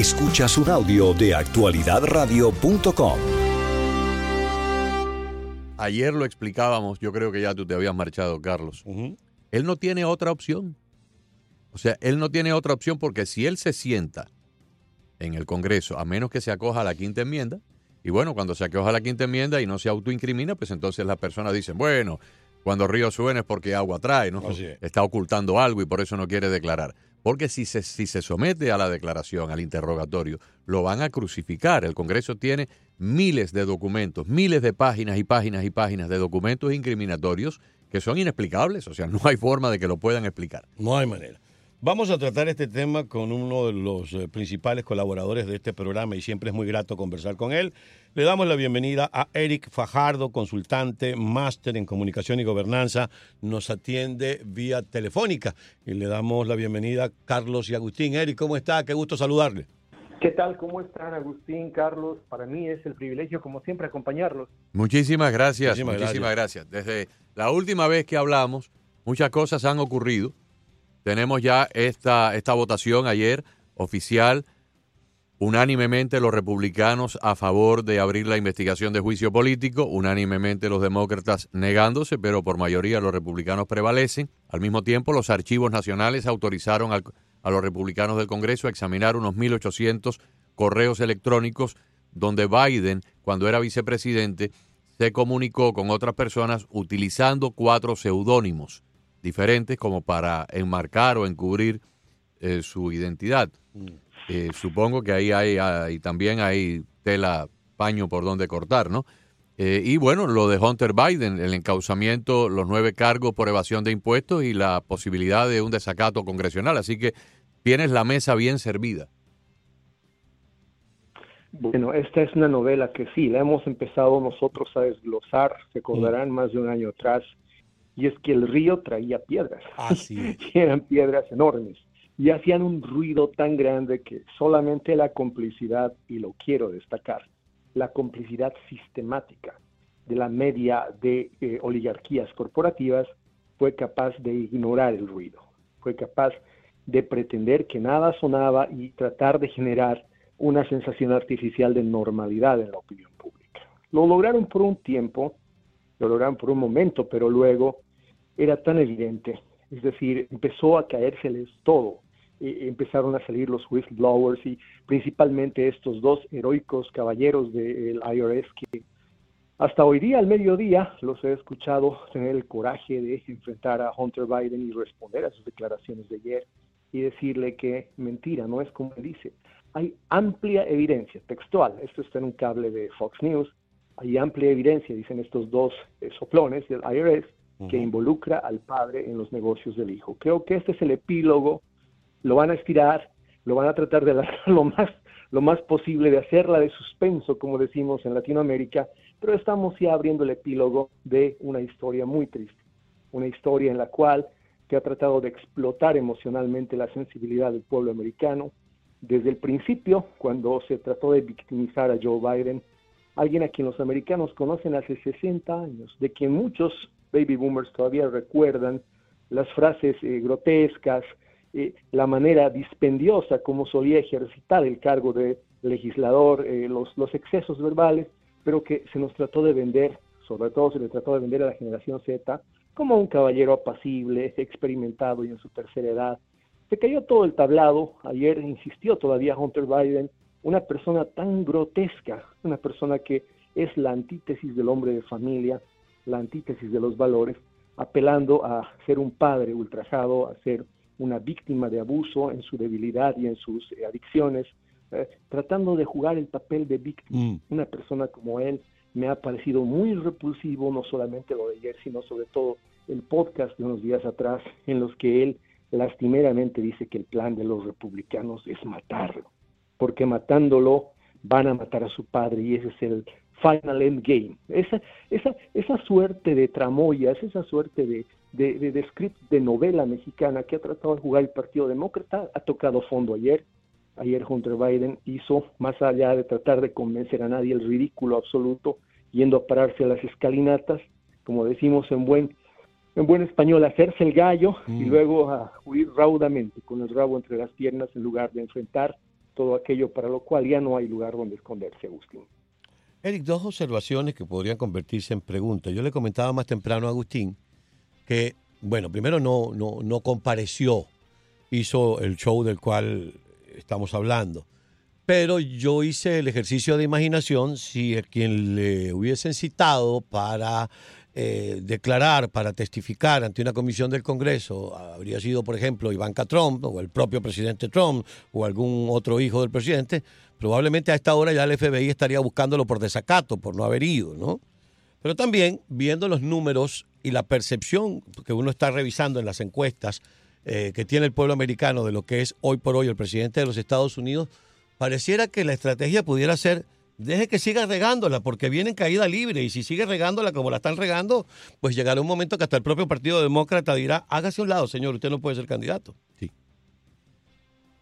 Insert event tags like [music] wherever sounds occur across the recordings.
Escuchas un audio de actualidadradio.com. Ayer lo explicábamos, yo creo que ya tú te habías marchado, Carlos. Él no tiene otra opción. O sea, él no tiene otra opción porque si él se sienta en el Congreso, a menos que se acoja a la quinta enmienda, y bueno, cuando se acoja a la quinta enmienda y no se autoincrimina, pues entonces las personas dicen, bueno, cuando río suena es porque agua trae, ¿no? Está ocultando algo y por eso no quiere declarar. Porque si se, si se somete a la declaración, al interrogatorio, lo van a crucificar. El Congreso tiene miles de documentos, miles de páginas y páginas y páginas de documentos incriminatorios que son inexplicables. O sea, no hay forma de que lo puedan explicar. No hay manera. Vamos a tratar este tema con uno de los eh, principales colaboradores de este programa y siempre es muy grato conversar con él. Le damos la bienvenida a Eric Fajardo, consultante, máster en comunicación y gobernanza. Nos atiende vía telefónica y le damos la bienvenida a Carlos y Agustín. Eric, ¿cómo está? Qué gusto saludarle. ¿Qué tal? ¿Cómo están, Agustín, Carlos? Para mí es el privilegio, como siempre, acompañarlos. Muchísimas gracias. Muchísimas, gracias. Desde la última vez que hablamos, muchas cosas han ocurrido tenemos ya esta, esta votación ayer oficial, unánimemente los republicanos a favor de abrir la investigación de juicio político, unánimemente los demócratas negándose, pero por mayoría los republicanos prevalecen. Al mismo tiempo, los archivos nacionales autorizaron a los republicanos del Congreso a examinar unos 1.800 correos electrónicos donde Biden, cuando era vicepresidente, se comunicó con otras personas utilizando cuatro seudónimos diferentes como para enmarcar o encubrir eh, su identidad. Mm. Eh, supongo que ahí hay, también hay tela, paño por donde cortar, ¿no? Eh, y bueno, lo de Hunter Biden, el encauzamiento, los nueve cargos por evasión de impuestos y la posibilidad de un desacato congresional. Así que tienes la mesa bien servida. Bueno, esta es una novela que sí, la hemos empezado nosotros a desglosar, se acordarán, mm. más de un año atrás y es que el río traía piedras. Ah, [laughs] y eran piedras enormes. Y hacían un ruido tan grande que solamente la complicidad, y lo quiero destacar, la complicidad sistemática de la media de eh, oligarquías corporativas fue capaz de ignorar el ruido, fue capaz de pretender que nada sonaba y tratar de generar una sensación artificial de normalidad en la opinión pública. Lo lograron por un tiempo, lo lograron por un momento, pero luego era tan evidente. Es decir, empezó a caérseles todo. E empezaron a salir los whistleblowers y principalmente estos dos heroicos caballeros del IRS que hasta hoy día, al mediodía, los he escuchado tener el coraje de enfrentar a Hunter Biden y responder a sus declaraciones de ayer y decirle que mentira, no es como dice. Hay amplia evidencia textual, esto está en un cable de Fox News, hay amplia evidencia, dicen estos dos eh, soplones del IRS, que involucra al padre en los negocios del hijo. Creo que este es el epílogo, lo van a estirar, lo van a tratar de alargar [laughs] lo más, lo más posible, de hacerla de suspenso, como decimos en Latinoamérica, pero estamos ya abriendo el epílogo de una historia muy triste, una historia en la cual se ha tratado de explotar emocionalmente la sensibilidad del pueblo americano. Desde el principio, cuando se trató de victimizar a Joe Biden, alguien a quien los americanos conocen hace 60 años, de quien muchos baby boomers todavía recuerdan las frases eh, grotescas, eh, la manera dispendiosa como solía ejercitar el cargo de legislador, eh, los, los excesos verbales, pero que se nos trató de vender, sobre todo se le trató de vender a la generación Z, como un caballero apacible, experimentado y en su tercera edad. Se cayó todo el tablado, ayer insistió todavía Hunter Biden, una persona tan grotesca, una persona que es la antítesis del hombre de familia, la antítesis de los valores, apelando a ser un padre ultrajado, a ser una víctima de abuso en su debilidad y en sus eh, adicciones, eh, tratando de jugar el papel de víctima. Mm. Una persona como él me ha parecido muy repulsivo, no solamente lo de ayer, sino sobre todo el podcast de unos días atrás, en los que él lastimeramente dice que el plan de los republicanos es matarlo, porque matándolo van a matar a su padre y ese es el Final End Game. Esa, esa, esa suerte de tramoyas, esa suerte de, de, de, script de novela mexicana que ha tratado de jugar el Partido Demócrata ha tocado fondo ayer. Ayer Hunter Biden hizo, más allá de tratar de convencer a nadie, el ridículo absoluto, yendo a pararse a las escalinatas, como decimos en buen, en buen español, hacerse el gallo y mm. luego a huir raudamente con el rabo entre las piernas en lugar de enfrentar todo aquello para lo cual ya no hay lugar donde esconderse, Agustín. Eric, dos observaciones que podrían convertirse en preguntas. Yo le comentaba más temprano a Agustín que, bueno, primero no, no, no compareció, hizo el show del cual estamos hablando. Pero yo hice el ejercicio de imaginación si a quien le hubiesen citado para eh, declarar, para testificar ante una comisión del Congreso, habría sido, por ejemplo, Ivanka Trump o el propio presidente Trump o algún otro hijo del presidente, probablemente a esta hora ya el FBI estaría buscándolo por desacato, por no haber ido, ¿no? Pero también viendo los números y la percepción que uno está revisando en las encuestas eh, que tiene el pueblo americano de lo que es hoy por hoy el presidente de los Estados Unidos, pareciera que la estrategia pudiera ser deje que siga regándola porque viene en caída libre y si sigue regándola como la están regando, pues llegará un momento que hasta el propio Partido Demócrata dirá, hágase un lado, señor, usted no puede ser candidato. Sí.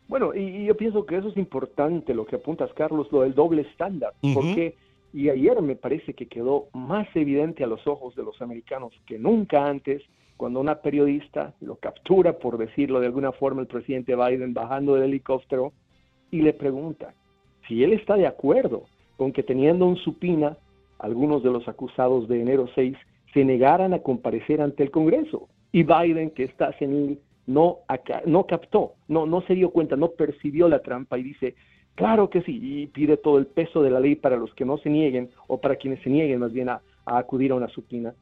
Bueno, y, yo pienso que eso es importante, lo que apuntas, Carlos, lo del doble estándar, porque, y ayer me parece que quedó más evidente a los ojos de los americanos que nunca antes, cuando una periodista lo captura, por decirlo de alguna forma, el presidente Biden bajando del helicóptero y le pregunta si él está de acuerdo con que teniendo un supina, algunos de los acusados de enero 6 se negaran a comparecer ante el Congreso. Y Biden, que está senil, no, no captó, no, no se dio cuenta, no percibió la trampa y dice, claro que sí, y pide todo el peso de la ley para los que no se nieguen, o para quienes se nieguen más bien a, acudir a una supina.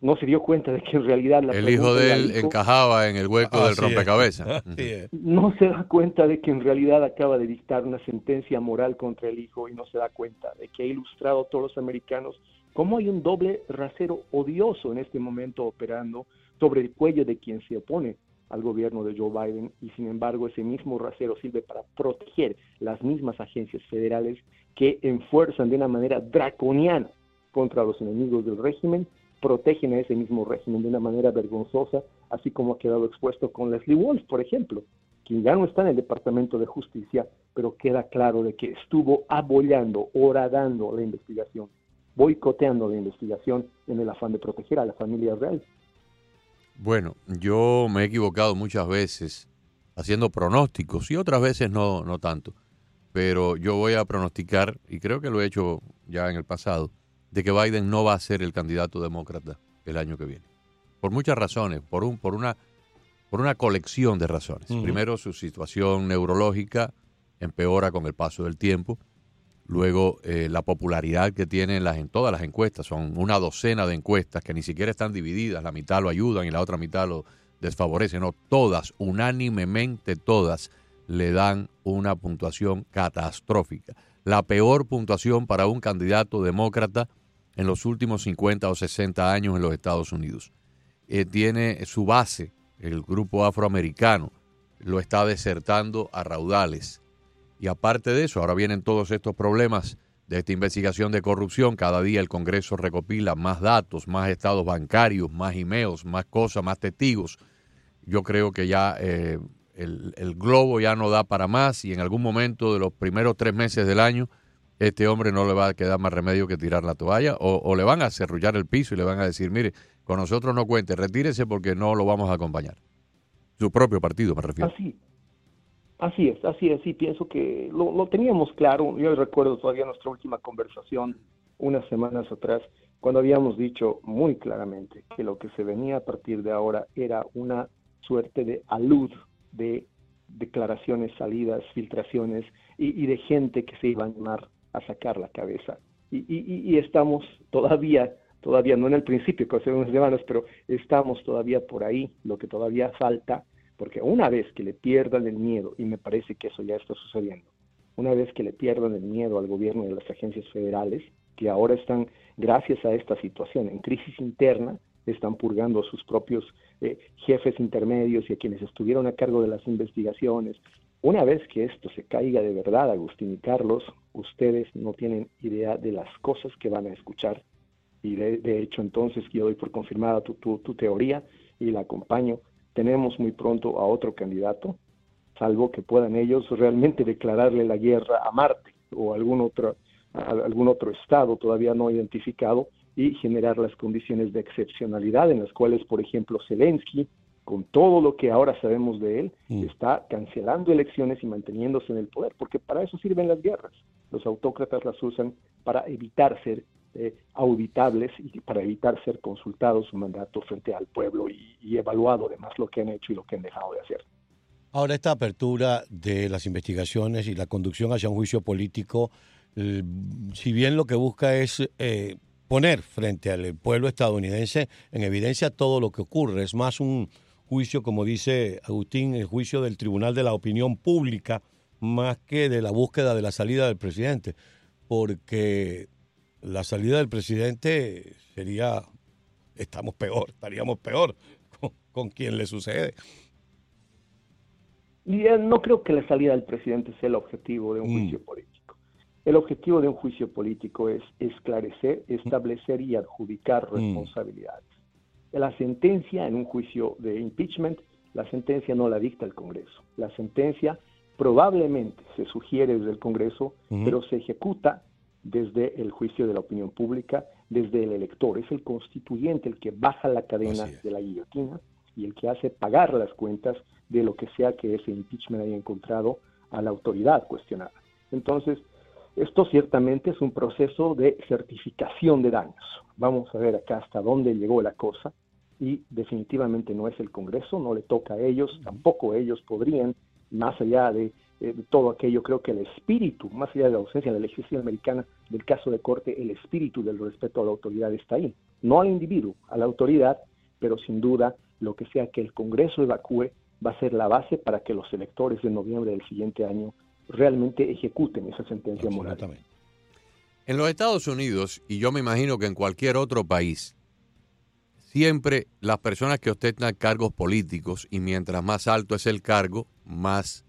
No se dio cuenta de que en realidad la el hijo de él encajaba en el hueco del rompecabezas. [laughs] no se da cuenta de que en realidad acaba de dictar una sentencia moral contra el hijo y no se da cuenta de que ha ilustrado a todos los americanos cómo hay un doble rasero odioso en este momento operando sobre el cuello de quien se opone al gobierno de Joe Biden y sin embargo ese mismo rasero sirve para proteger las mismas agencias federales que enfuerzan de una manera draconiana contra los enemigos del régimen, protegen a ese mismo régimen de una manera vergonzosa, así como ha quedado expuesto con Leslie Wolf, por ejemplo, quien ya no está en el Departamento de Justicia, pero queda claro de que estuvo abollando, horadando la investigación, boicoteando la investigación en el afán de proteger a la familia real. Bueno, yo me he equivocado muchas veces haciendo pronósticos y otras veces no, no tanto. Pero yo voy a pronosticar, y creo que lo he hecho ya en el pasado, de que Biden no va a ser el candidato demócrata el año que viene. Por muchas razones, por, un, por, una, por una colección de razones. Primero, su situación neurológica empeora con el paso del tiempo. Luego, eh, la popularidad que tienen en todas las encuestas, son una docena de encuestas que ni siquiera están divididas, la mitad lo ayudan y la otra mitad lo desfavorecen, no, todas, unánimemente todas, le dan una puntuación catastrófica. La peor puntuación para un candidato demócrata en los últimos 50 o 60 años en los Estados Unidos. Eh, tiene su base, el grupo afroamericano, lo está desertando a raudales y aparte de eso, ahora vienen todos estos problemas de esta investigación de corrupción. Cada día el Congreso recopila más datos, más estados bancarios, más emails, más cosas, más testigos. Yo creo que ya eh, el, globo ya no da para más y en algún momento de los primeros tres meses del año, este hombre no le va a quedar más remedio que tirar la toalla o, o le van a cerrullar el piso y le van a decir, mire, con nosotros no cuente, retírese porque no lo vamos a acompañar. Su propio partido, me refiero. Así, Así es, así es, y pienso que lo, teníamos claro. Yo recuerdo todavía nuestra última conversación unas semanas atrás, cuando habíamos dicho muy claramente que lo que se venía a partir de ahora era una suerte de alud de declaraciones, salidas, filtraciones y, de gente que se iba a animar a sacar la cabeza. Y, estamos todavía, todavía no en el principio, que hace unas semanas, pero estamos todavía por ahí. Lo que todavía falta porque una vez que le pierdan el miedo, y me parece que eso ya está sucediendo, una vez que le pierdan el miedo al gobierno de las agencias federales, que ahora están, gracias a esta situación, en crisis interna, están purgando a sus propios eh, jefes intermedios y a quienes estuvieron a cargo de las investigaciones. Una vez que esto se caiga de verdad, Agustín y Carlos, ustedes no tienen idea de las cosas que van a escuchar. Y de, hecho, entonces yo doy por confirmada tu teoría y la acompaño tenemos muy pronto a otro candidato, salvo que puedan ellos realmente declararle la guerra a Marte o algún otro, algún otro estado todavía no identificado y generar las condiciones de excepcionalidad en las cuales, por ejemplo, Zelensky con todo lo que ahora sabemos de él, mm. está cancelando elecciones y manteniéndose en el poder, porque para eso sirven las guerras. Los autócratas las usan para evitar ser eh, auditables y para evitar ser consultados su mandato frente al pueblo y, y evaluado además lo que han hecho y lo que han dejado de hacer. Ahora, esta apertura de las investigaciones y la conducción hacia un juicio político, si bien lo que busca es eh, poner frente al pueblo estadounidense en evidencia todo lo que ocurre, es más un juicio, como dice Agustín, el juicio del Tribunal de la Opinión Pública, más que de la búsqueda de la salida del presidente, porque la salida del presidente sería, estamos peor, estaríamos peor con, con quien le sucede. Eh, no creo que la salida del presidente sea el objetivo de un mm. juicio político. El objetivo de un juicio político es esclarecer, establecer y adjudicar mm. La sentencia en un juicio de impeachment, la sentencia no la dicta el Congreso. La sentencia probablemente se sugiere desde el Congreso, pero se ejecuta desde el juicio de la opinión pública, desde el elector. Es el constituyente el que baja la cadena de la guillotina y el que hace pagar las cuentas de lo que sea que ese impeachment haya encontrado a la autoridad cuestionada. Entonces, esto ciertamente es un proceso de certificación de daños. Vamos a ver acá hasta dónde llegó la cosa y definitivamente no es el Congreso, no le toca a ellos, tampoco ellos podrían, más allá de, eh, todo aquello, creo que el espíritu, más allá de la ausencia de la legislación americana del caso de corte, el espíritu del respeto a la autoridad está ahí, no al individuo, a la autoridad, pero sin duda lo que sea que el Congreso evacúe va a ser la base para que los electores de noviembre del siguiente año realmente ejecuten esa sentencia moral. En los Estados Unidos, y yo me imagino que en cualquier otro país, siempre las personas que ostentan cargos políticos, y mientras más alto es el cargo, más,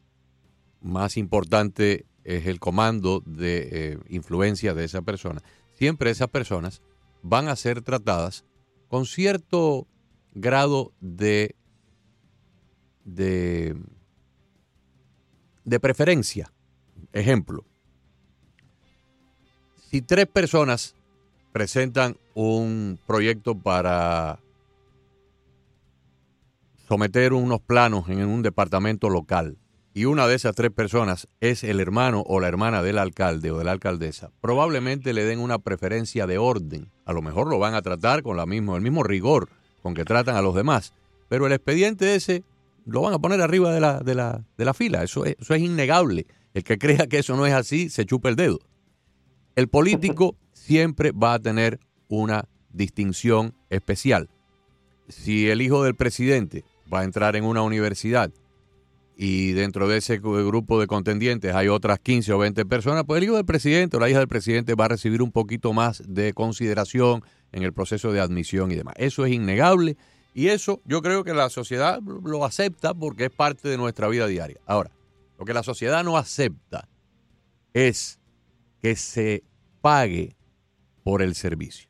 más importante es el comando de eh, influencia de esa persona, siempre esas personas van a ser tratadas con cierto grado de, de, de preferencia. Ejemplo, si tres personas presentan un proyecto para someter unos planos en un departamento local y una de esas tres personas es el hermano o la hermana del alcalde o de la alcaldesa, probablemente le den una preferencia de orden. A lo mejor lo van a tratar con la mismo, el mismo rigor con que tratan a los demás. Pero el expediente ese lo van a poner arriba de la, de la, de la fila. Eso es, eso es innegable. El que crea que eso no es así, se chupa el dedo. El político siempre va a tener una distinción especial. Si el hijo del presidente va a entrar en una universidad y dentro de ese grupo de contendientes hay otras 15 o 20 personas, pues el hijo del presidente o la hija del presidente va a recibir un poquito más de consideración en el proceso de admisión y demás. Eso es innegable y eso yo creo que la sociedad lo acepta porque es parte de nuestra vida diaria. Ahora, lo que la sociedad no acepta es que se pague por el servicio.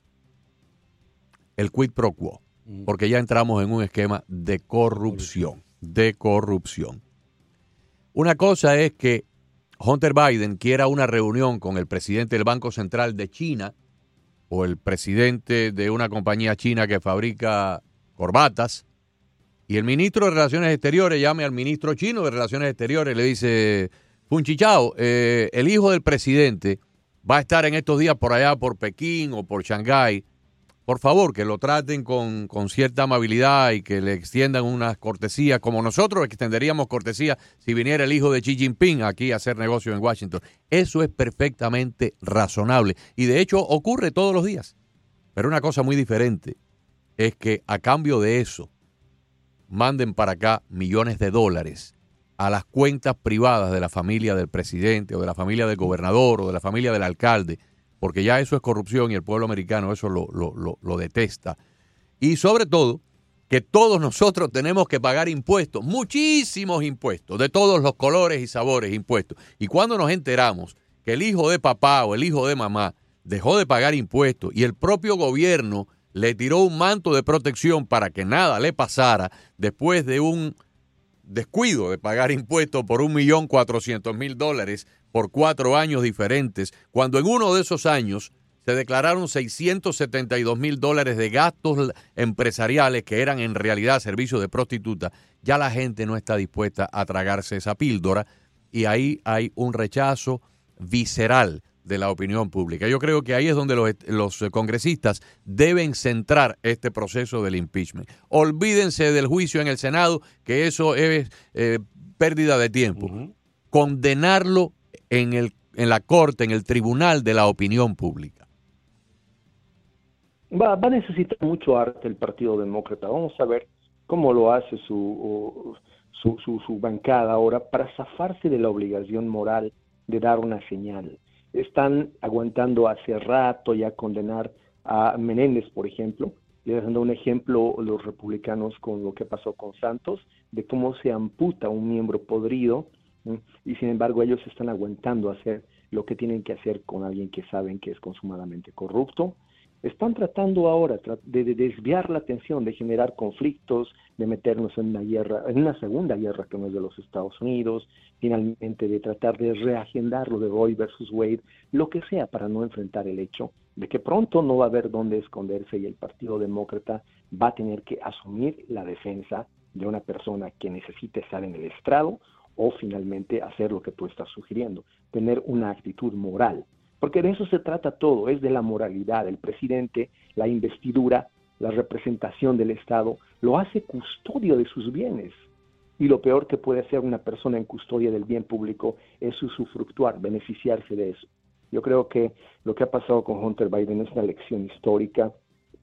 El quid pro quo. Mm. Porque ya entramos en un esquema de corrupción. De corrupción. Una cosa es que Hunter Biden quiera una reunión con el presidente del Banco Central de China o el presidente de una compañía china que fabrica corbatas y el ministro de Relaciones Exteriores llame al ministro chino de Relaciones Exteriores y le dice, Funchichao, eh, el hijo del presidente va a estar en estos días por allá, por Pekín o por Shanghái por favor, que lo traten con, cierta amabilidad y que le extiendan unas cortesías, como nosotros extenderíamos cortesía si viniera el hijo de Xi Jinping aquí a hacer negocio en Washington. Eso es perfectamente razonable y de hecho ocurre todos los días. Pero una cosa muy diferente es que a cambio de eso manden para acá millones de dólares a las cuentas privadas de la familia del presidente o de la familia del gobernador o de la familia del alcalde porque ya eso es corrupción y el pueblo americano eso lo, lo, detesta. Y sobre todo, que todos nosotros tenemos que pagar impuestos, muchísimos impuestos, de todos los colores y sabores impuestos. Y cuando nos enteramos que el hijo de papá o el hijo de mamá dejó de pagar impuestos y el propio gobierno le tiró un manto de protección para que nada le pasara después de un descuido de pagar impuestos por un millón cuatrocientos mil dólares por cuatro años diferentes, cuando en uno de esos años se declararon 672 mil dólares de gastos empresariales que eran en realidad servicios de prostituta, ya la gente no está dispuesta a tragarse esa píldora y ahí hay un rechazo visceral de la opinión pública. Yo creo que ahí es donde los, congresistas deben centrar este proceso del impeachment. Olvídense del juicio en el Senado, que eso es eh, pérdida de tiempo. Condenarlo en, el, en la corte, en el tribunal de la opinión pública. Va, va a necesitar mucho arte el Partido Demócrata. Vamos a ver cómo lo hace su, su, su, su bancada ahora para zafarse de la obligación moral de dar una señal están aguantando hace rato ya condenar a Menéndez, por ejemplo, y dando un ejemplo los republicanos con lo que pasó con Santos, de cómo se amputa un miembro podrido, y sin embargo ellos están aguantando hacer lo que tienen que hacer con alguien que saben que es consumadamente corrupto, están tratando ahora de, desviar la atención, de generar conflictos, de meternos en una guerra, en una segunda guerra que no es de los Estados Unidos, finalmente de tratar de reagendar lo de Roy versus Wade, lo que sea para no enfrentar el hecho de que pronto no va a haber dónde esconderse y el Partido Demócrata va a tener que asumir la defensa de una persona que necesite estar en el estrado o finalmente hacer lo que tú estás sugiriendo, tener una actitud moral porque de eso se trata todo, es de la moralidad. El presidente, la investidura, la representación del Estado, lo hace custodio de sus bienes. Y lo peor que puede hacer una persona en custodia del bien público es usufructuar, beneficiarse de eso. Yo creo que lo que ha pasado con Hunter Biden es una lección histórica,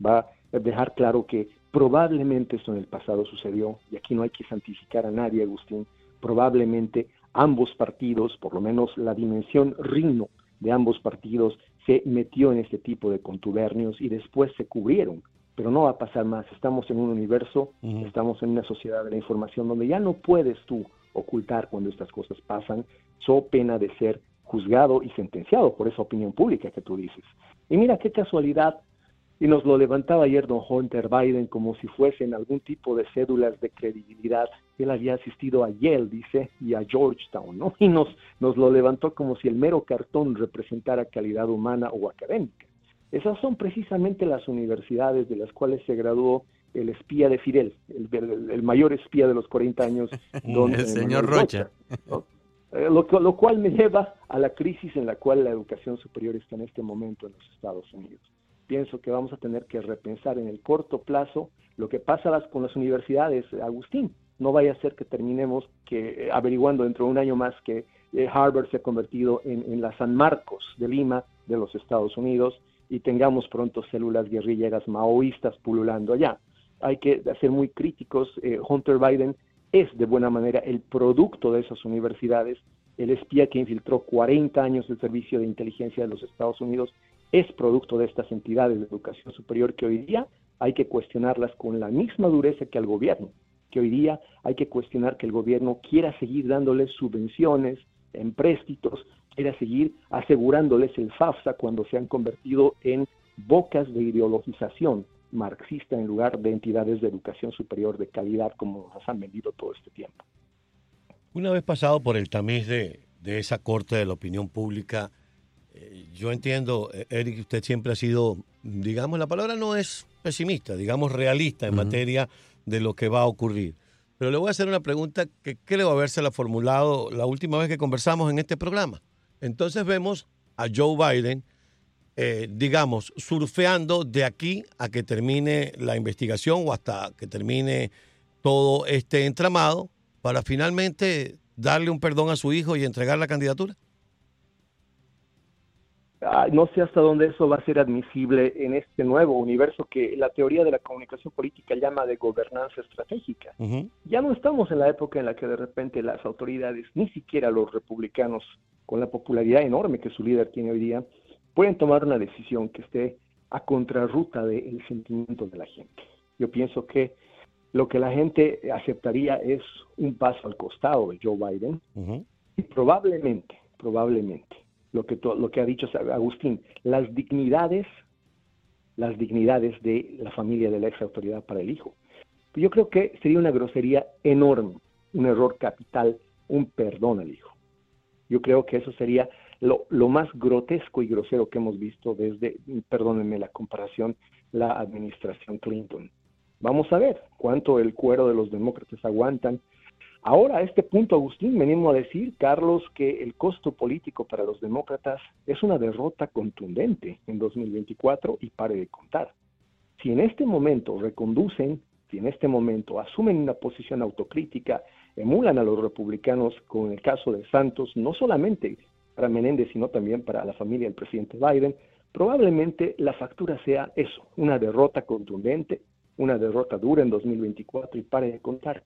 va a dejar claro que probablemente esto en el pasado sucedió, y aquí no hay que santificar a nadie, Agustín, probablemente ambos partidos, por lo menos la dimensión rino de ambos partidos se metió en este tipo de contubernios y después se cubrieron. Pero no va a pasar más. Estamos en un universo, estamos en una sociedad de la información donde ya no puedes tú ocultar cuando estas cosas pasan, so pena de ser juzgado y sentenciado por esa opinión pública que tú dices. Y mira qué casualidad y nos lo levantaba ayer don Hunter Biden como si fuesen algún tipo de cédulas de credibilidad. Él había asistido a Yale, dice, y a Georgetown, ¿no? Y nos, nos lo levantó como si el mero cartón representara calidad humana o académica. Esas son precisamente las universidades de las cuales se graduó el espía de Fidel, el, mayor espía de los 40 años, [laughs] don el señor Rocha. Eh, lo, lo cual me lleva a la crisis en la cual la educación superior está en este momento en los Estados Unidos pienso que vamos a tener que repensar en el corto plazo lo que pasa con las universidades, Agustín. No vaya a ser que terminemos que, eh, averiguando dentro de un año más que eh, Harvard se ha convertido en, la San Marcos de Lima de los Estados Unidos y tengamos pronto células guerrilleras maoístas pululando allá. Hay que ser muy críticos. Eh, Hunter Biden es de buena manera el producto de esas universidades, el espía que infiltró 40 años del servicio de inteligencia de los Estados Unidos es producto de estas entidades de educación superior que hoy día hay que cuestionarlas con la misma dureza que al gobierno, que hoy día hay que cuestionar que el gobierno quiera seguir dándoles subvenciones, empréstitos, quiera seguir asegurándoles el FAFSA cuando se han convertido en bocas de ideologización marxista en lugar de entidades de educación superior de calidad como nos han vendido todo este tiempo. Una vez pasado por el tamiz de, de esa corte de la opinión pública, yo entiendo, eh, Eric, usted siempre ha sido, digamos, la palabra no es pesimista, digamos realista en materia de lo que va a ocurrir. Pero le voy a hacer una pregunta que creo habérsela formulado la última vez que conversamos en este programa. Entonces vemos a Joe Biden, eh, digamos, surfeando de aquí a que termine la investigación o hasta que termine todo este entramado para finalmente darle un perdón a su hijo y entregar la candidatura. Ah, no sé hasta dónde eso va a ser admisible en este nuevo universo que la teoría de la comunicación política llama de gobernanza estratégica. Ya no estamos en la época en la que de repente las autoridades, ni siquiera los republicanos, con la popularidad enorme que su líder tiene hoy día, pueden tomar una decisión que esté a contrarruta del sentimiento de la gente. Yo pienso que lo que la gente aceptaría es un paso al costado de Joe Biden y probablemente, probablemente lo que, lo que ha dicho Agustín, las dignidades, las dignidades de la familia de la ex autoridad para el hijo. Yo creo que sería una grosería enorme, un error capital, un perdón al hijo. Yo creo que eso sería lo, lo más grotesco y grosero que hemos visto desde, perdónenme la comparación, la administración Clinton. Vamos a ver cuánto el cuero de los demócratas aguantan. Ahora, a este punto, Agustín, venimos a decir, Carlos, que el costo político para los demócratas es una derrota contundente en 2024 y pare de contar. Si en este momento reconducen, si en este momento asumen una posición autocrítica, emulan a los republicanos con el caso de Santos, no solamente para Menéndez, sino también para la familia del presidente Biden, probablemente la factura sea eso, una derrota contundente, una derrota dura en 2024 y pare de contar.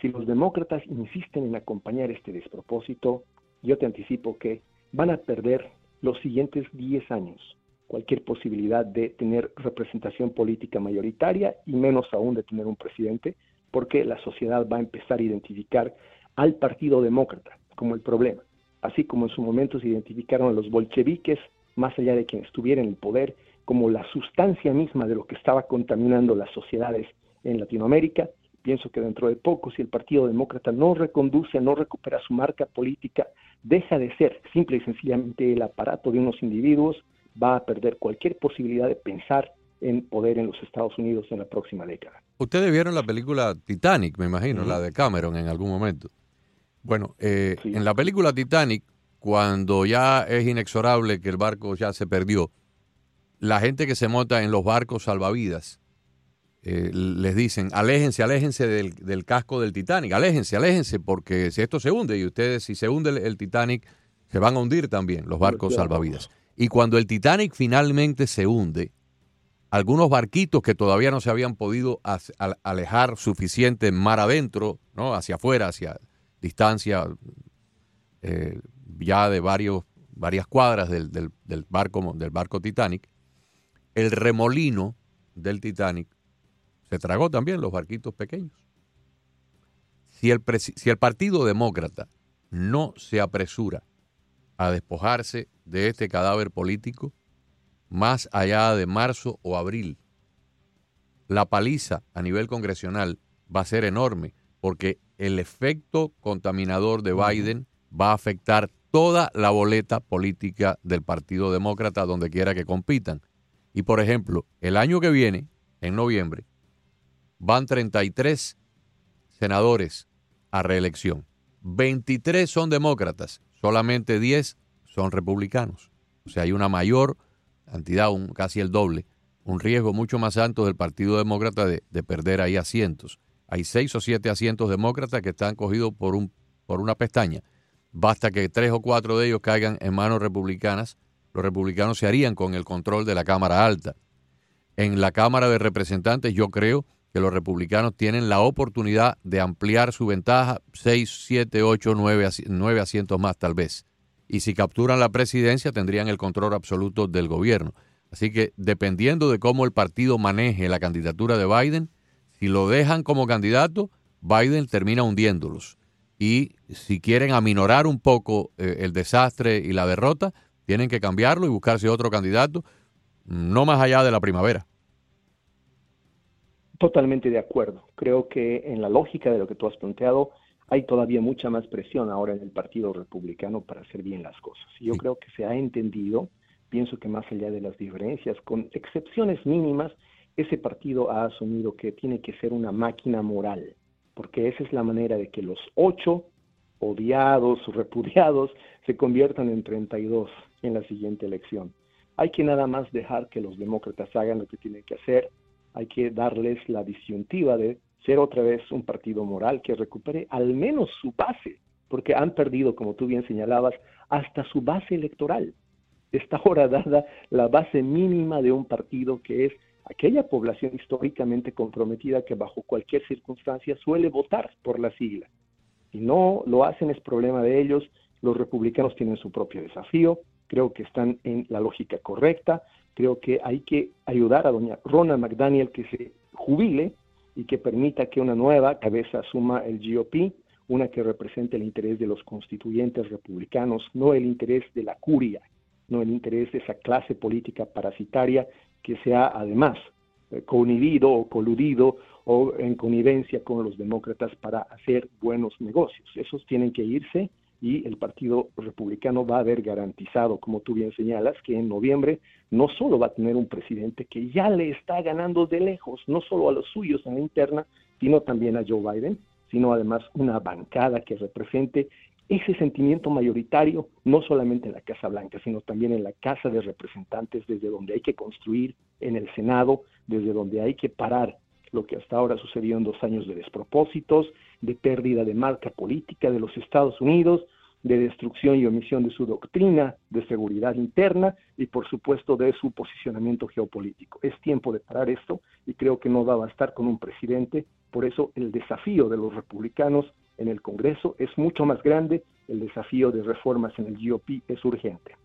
Si los demócratas insisten en acompañar este despropósito, yo te anticipo que van a perder los siguientes 10 años cualquier posibilidad de tener representación política mayoritaria y menos aún de tener un presidente, porque la sociedad va a empezar a identificar al Partido Demócrata como el problema, así como en su momento se identificaron a los bolcheviques, más allá de quien estuviera en el poder, como la sustancia misma de lo que estaba contaminando las sociedades en Latinoamérica. Pienso que dentro de poco, si el Partido Demócrata no reconduce, no recupera su marca política, deja de ser simple y sencillamente el aparato de unos individuos, va a perder cualquier posibilidad de pensar en poder en los Estados Unidos en la próxima década. Ustedes vieron la película Titanic, me imagino, la de Cameron en algún momento. Bueno, eh, en la película Titanic, cuando ya es inexorable que el barco ya se perdió, la gente que se monta en los barcos salvavidas eh, les dicen, aléjense, aléjense del, casco del Titanic, aléjense, aléjense, porque si esto se hunde y ustedes, si se hunde el, Titanic, se van a hundir también los barcos salvavidas. Y cuando el Titanic finalmente se hunde, algunos barquitos que todavía no se habían podido alejar suficiente mar adentro, ¿no? hacia afuera, hacia distancia eh, ya de varios, varias cuadras del, del, barco, del barco Titanic, el remolino del Titanic se tragó también los barquitos pequeños. Si el, Partido Demócrata no se apresura a despojarse de este cadáver político, más allá de marzo o abril, la paliza a nivel congresional va a ser enorme porque el efecto contaminador de Biden va a afectar toda la boleta política del Partido Demócrata donde quiera que compitan. Y por ejemplo, el año que viene, en noviembre, van 33 senadores a reelección. 23 son demócratas, solamente 10 son republicanos. O sea, hay una mayor cantidad, un, casi el doble, un riesgo mucho más alto del Partido Demócrata de, de perder ahí asientos. Hay seis o siete asientos demócratas que están cogidos por, un, por una pestaña. Basta que tres o cuatro de ellos caigan en manos republicanas los republicanos se harían con el control de la Cámara Alta. En la Cámara de Representantes yo creo que los republicanos tienen la oportunidad de ampliar su ventaja, 6, 7, 8, 9, 9 asientos más tal vez. Y si capturan la presidencia tendrían el control absoluto del gobierno. Así que dependiendo de cómo el partido maneje la candidatura de Biden, si lo dejan como candidato, Biden termina hundiéndolos. Y si quieren aminorar un poco eh, el desastre y la derrota, tienen que cambiarlo y buscarse otro candidato, no más allá de la primavera. Totalmente de acuerdo. Creo que en la lógica de lo que tú has planteado, hay todavía mucha más presión ahora en el Partido Republicano para hacer bien las cosas. Yo creo que se ha entendido, pienso que más allá de las diferencias, con excepciones mínimas, ese partido ha asumido que tiene que ser una máquina moral, porque esa es la manera de que los ocho odiados, repudiados, se conviertan en 32 en la siguiente elección. Hay que nada más dejar que los demócratas hagan lo que tienen que hacer, hay que darles la disyuntiva de ser otra vez un partido moral que recupere al menos su base, porque han perdido, como tú bien señalabas, hasta su base electoral. Está ahora dada la base mínima de un partido que es aquella población históricamente comprometida que bajo cualquier circunstancia suele votar por la sigla. Si no lo hacen es problema de ellos, los republicanos tienen su propio desafío, creo que están en la lógica correcta, creo que hay que ayudar a doña Rona McDaniel que se jubile y que permita que una nueva cabeza asuma el GOP, una que represente el interés de los constituyentes republicanos, no el interés de la curia, no el interés de esa clase política parasitaria que sea además eh, connivido o coludido o en connivencia con los demócratas para hacer buenos negocios. Esos tienen que irse y el Partido Republicano va a haber garantizado, como tú bien señalas, que en noviembre no solo va a tener un presidente que ya le está ganando de lejos, no solo a los suyos en la interna, sino también a Joe Biden, sino además una bancada que represente ese sentimiento mayoritario, no solamente en la Casa Blanca, sino también en la Casa de Representantes, desde donde hay que construir, en el Senado, desde donde hay que parar lo que hasta ahora sucedió en dos años de despropósitos, de pérdida de marca política de los Estados Unidos, de destrucción y omisión de su doctrina de seguridad interna y por supuesto de su posicionamiento geopolítico. Es tiempo de parar esto y creo que no va a bastar con un presidente, por eso el desafío de los republicanos en el Congreso es mucho más grande, el desafío de reformas en el GOP es urgente.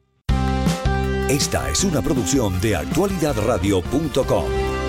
Esta es una producción de actualidadradio.com.